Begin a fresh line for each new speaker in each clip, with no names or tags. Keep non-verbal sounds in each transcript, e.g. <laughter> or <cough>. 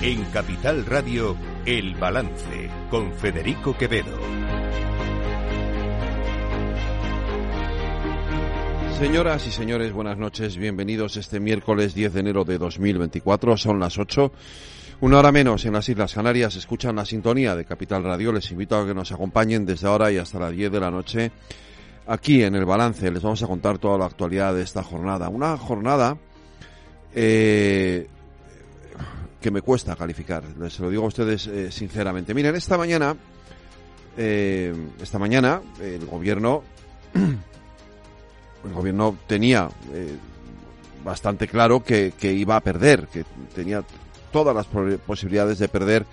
En Capital Radio, El Balance, con Federico Quevedo.
Señoras y señores, buenas noches. Bienvenidos este miércoles 10 de enero de 2024. Son las 8. Una hora menos en las Islas Canarias. Escuchan la sintonía de Capital Radio. Les invito a que nos acompañen desde ahora y hasta las 10 de la noche. Aquí en el balance les vamos a contar toda la actualidad de esta jornada. Una jornada eh, que me cuesta calificar. Les lo digo a ustedes eh, sinceramente. Miren, esta mañana, eh, esta mañana el gobierno, <clears throat> el gobierno tenía eh, bastante claro que, que, iba a perder, que tenía todas las posibilidades de perder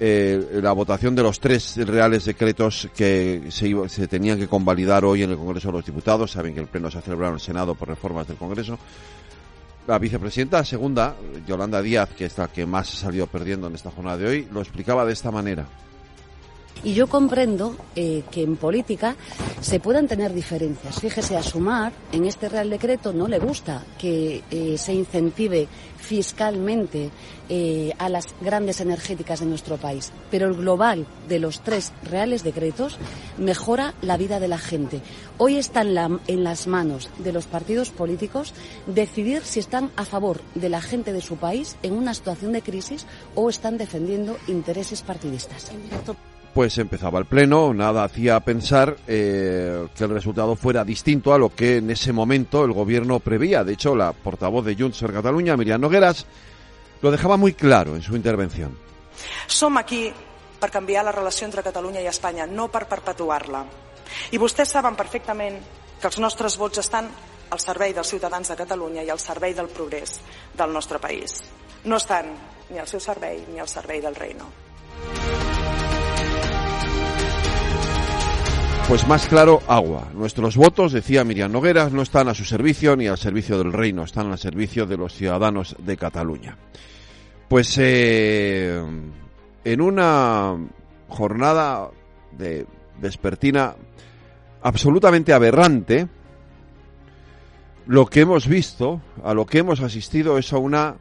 la votación de los tres reales decretos que se, iba, se tenían que convalidar hoy en el Congreso de los Diputados. Saben que el Pleno se ha celebrado en el Senado por reformas del Congreso. La vicepresidenta segunda, Yolanda Díaz, que es la que más ha salido perdiendo en esta jornada de hoy, lo explicaba de esta manera.
Y yo comprendo eh, que en política se puedan tener diferencias. Fíjese, a Sumar, en este Real Decreto no le gusta que eh, se incentive fiscalmente eh, a las grandes energéticas de nuestro país. Pero el global de los tres reales decretos mejora la vida de la gente. Hoy está en, en las manos de los partidos políticos decidir si están a favor de la gente de su país en una situación de crisis o están defendiendo intereses partidistas
pues empezaba el pleno, nada hacía pensar eh, que el resultado fuera distinto a lo que en ese momento el gobierno preveía. De hecho, la portavoz de Junts per Catalunya, Miriam Nogueras, lo dejaba muy claro en su intervención.
Som aquí per canviar la relació entre Catalunya i Espanya, no per perpetuar-la. I vostès saben perfectament que els nostres vots estan al servei dels ciutadans de Catalunya i al servei del progrés del nostre país. No estan ni al seu servei ni al servei del reino.
Pues más claro, agua. Nuestros votos, decía Miriam Nogueras, no están a su servicio ni al servicio del reino, están al servicio de los ciudadanos de Cataluña. Pues eh, en una jornada de vespertina absolutamente aberrante, lo que hemos visto, a lo que hemos asistido es a una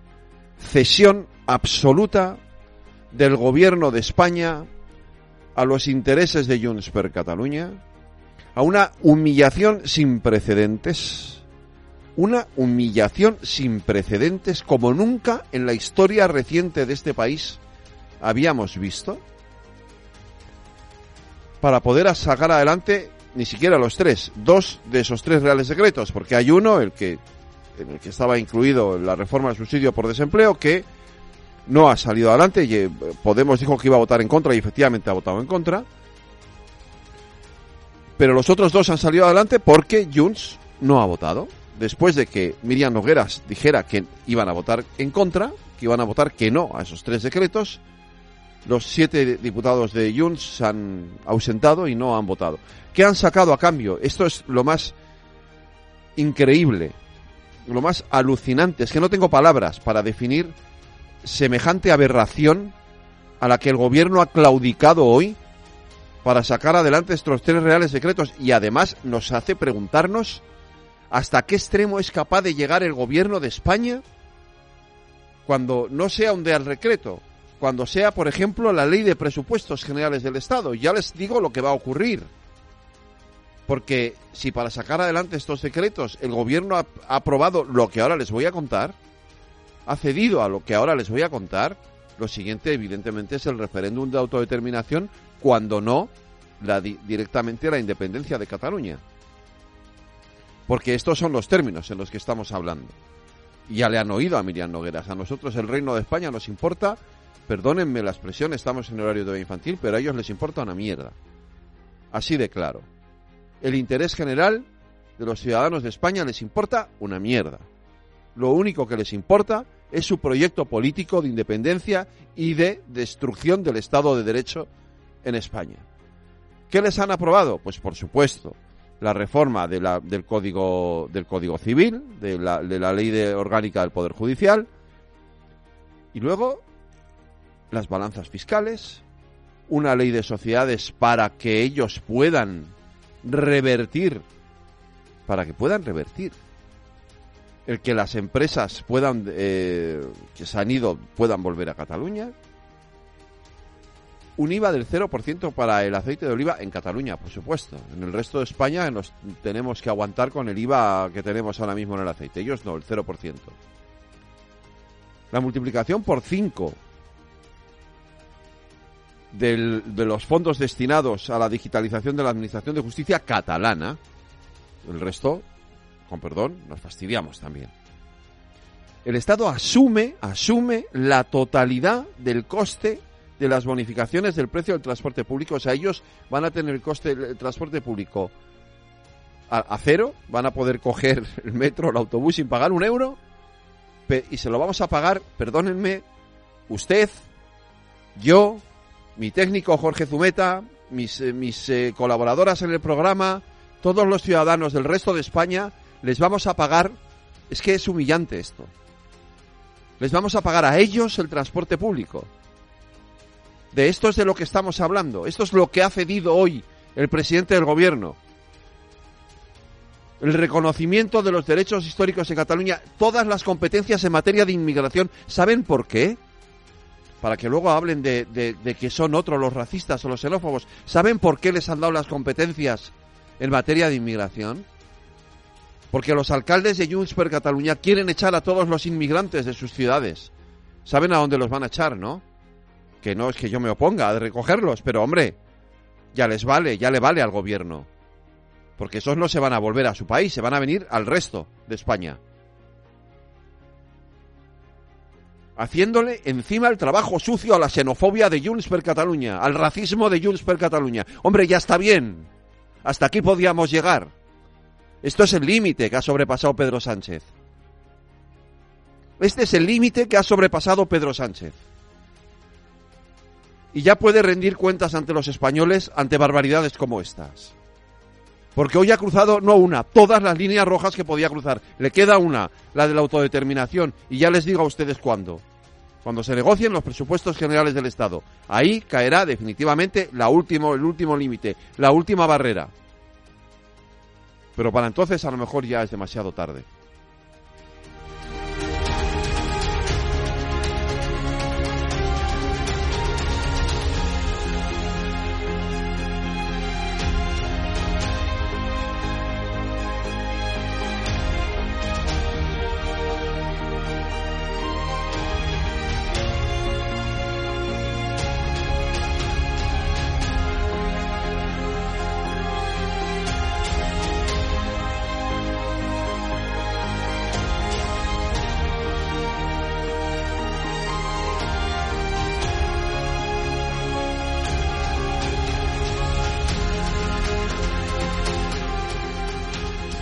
cesión absoluta del gobierno de España a los intereses de Junts per Catalunya, a una humillación sin precedentes, una humillación sin precedentes como nunca en la historia reciente de este país habíamos visto, para poder sacar adelante ni siquiera los tres, dos de esos tres reales secretos, porque hay uno, el que, en el que estaba incluido la reforma del subsidio por desempleo, que no ha salido adelante. Y eh, Podemos dijo que iba a votar en contra y efectivamente ha votado en contra. Pero los otros dos han salido adelante porque Junts no ha votado. Después de que Miriam Nogueras dijera que iban a votar en contra, que iban a votar que no a esos tres decretos, los siete diputados de Junts se han ausentado y no han votado. ¿Qué han sacado a cambio? Esto es lo más increíble, lo más alucinante. Es que no tengo palabras para definir semejante aberración a la que el gobierno ha claudicado hoy para sacar adelante estos tres reales secretos y además nos hace preguntarnos hasta qué extremo es capaz de llegar el gobierno de España cuando no sea un real decreto, cuando sea, por ejemplo, la ley de presupuestos generales del Estado. Ya les digo lo que va a ocurrir. Porque si para sacar adelante estos decretos el gobierno ha aprobado lo que ahora les voy a contar, ha cedido a lo que ahora les voy a contar, lo siguiente evidentemente es el referéndum de autodeterminación, cuando no la directamente la independencia de Cataluña. Porque estos son los términos en los que estamos hablando. Ya le han oído a Miriam Nogueras. A nosotros el Reino de España nos importa, perdónenme la expresión, estamos en horario de infantil, pero a ellos les importa una mierda. Así de claro. El interés general de los ciudadanos de España les importa una mierda lo único que les importa es su proyecto político de independencia y de destrucción del Estado de Derecho en España. ¿Qué les han aprobado? Pues por supuesto, la reforma del, código, del Código Civil, de la, ley orgánica del Poder Judicial, y luego las balanzas fiscales, una ley de sociedades para que ellos puedan revertir, para que puedan revertir el que las empresas puedan eh, que se han ido puedan volver a Cataluña. Un IVA del 0% para el aceite de oliva en Cataluña, por supuesto. En el resto de España nos tenemos que aguantar con el IVA que tenemos ahora mismo en el aceite. Ellos no, el 0%. La multiplicación por 5 del, de los fondos destinados a la digitalización de la Administración de Justicia catalana. El resto, con perdón, nos fastidiamos también. El Estado asume, asume la totalidad del coste de las bonificaciones del precio del transporte público. O sea, ellos van a tener el coste del transporte público a, cero, van a poder coger <laughs> el metro, el autobús sin pagar un euro y se lo vamos a pagar, perdónenme, usted, yo, mi técnico Jorge Zumeta, mis, eh, mis eh, colaboradoras en el programa, todos los ciudadanos del resto de España, les vamos a pagar, es que es humillante esto, les vamos a pagar a ellos el transporte público. De esto es de lo que estamos hablando. Esto es lo que ha cedido hoy el presidente del gobierno. El reconocimiento de los derechos históricos en Cataluña, todas las competencias en materia de inmigración. ¿Saben por qué? Para que luego hablen de, de que son otros los racistas o los xenófobos. ¿Saben por qué les han dado las competencias en materia de inmigración? Porque los alcaldes de Junts per Cataluña quieren echar a todos los inmigrantes de sus ciudades. ¿Saben a dónde los van a echar, no? que no es que yo me oponga a recogerlos, pero hombre, ya les vale, ya le vale al gobierno. Porque esos no se van a volver a su país, se van a venir al resto de España. Haciéndole encima el trabajo sucio a la xenofobia de Junts per Cataluña, al racismo de Junts per Cataluña. Hombre, ya está bien. Hasta aquí podíamos llegar. Esto es el límite que ha sobrepasado Pedro Sánchez. Este es el límite que ha sobrepasado Pedro Sánchez y ya puede rendir cuentas ante los españoles ante barbaridades como estas. Porque hoy ha cruzado no una, todas las líneas rojas que podía cruzar. Le queda una, la de la autodeterminación, y ya les digo a ustedes cuándo. Cuando se negocien los presupuestos generales del Estado. Ahí caerá definitivamente la último, el último límite, la última barrera. Pero para entonces a lo mejor ya es demasiado tarde.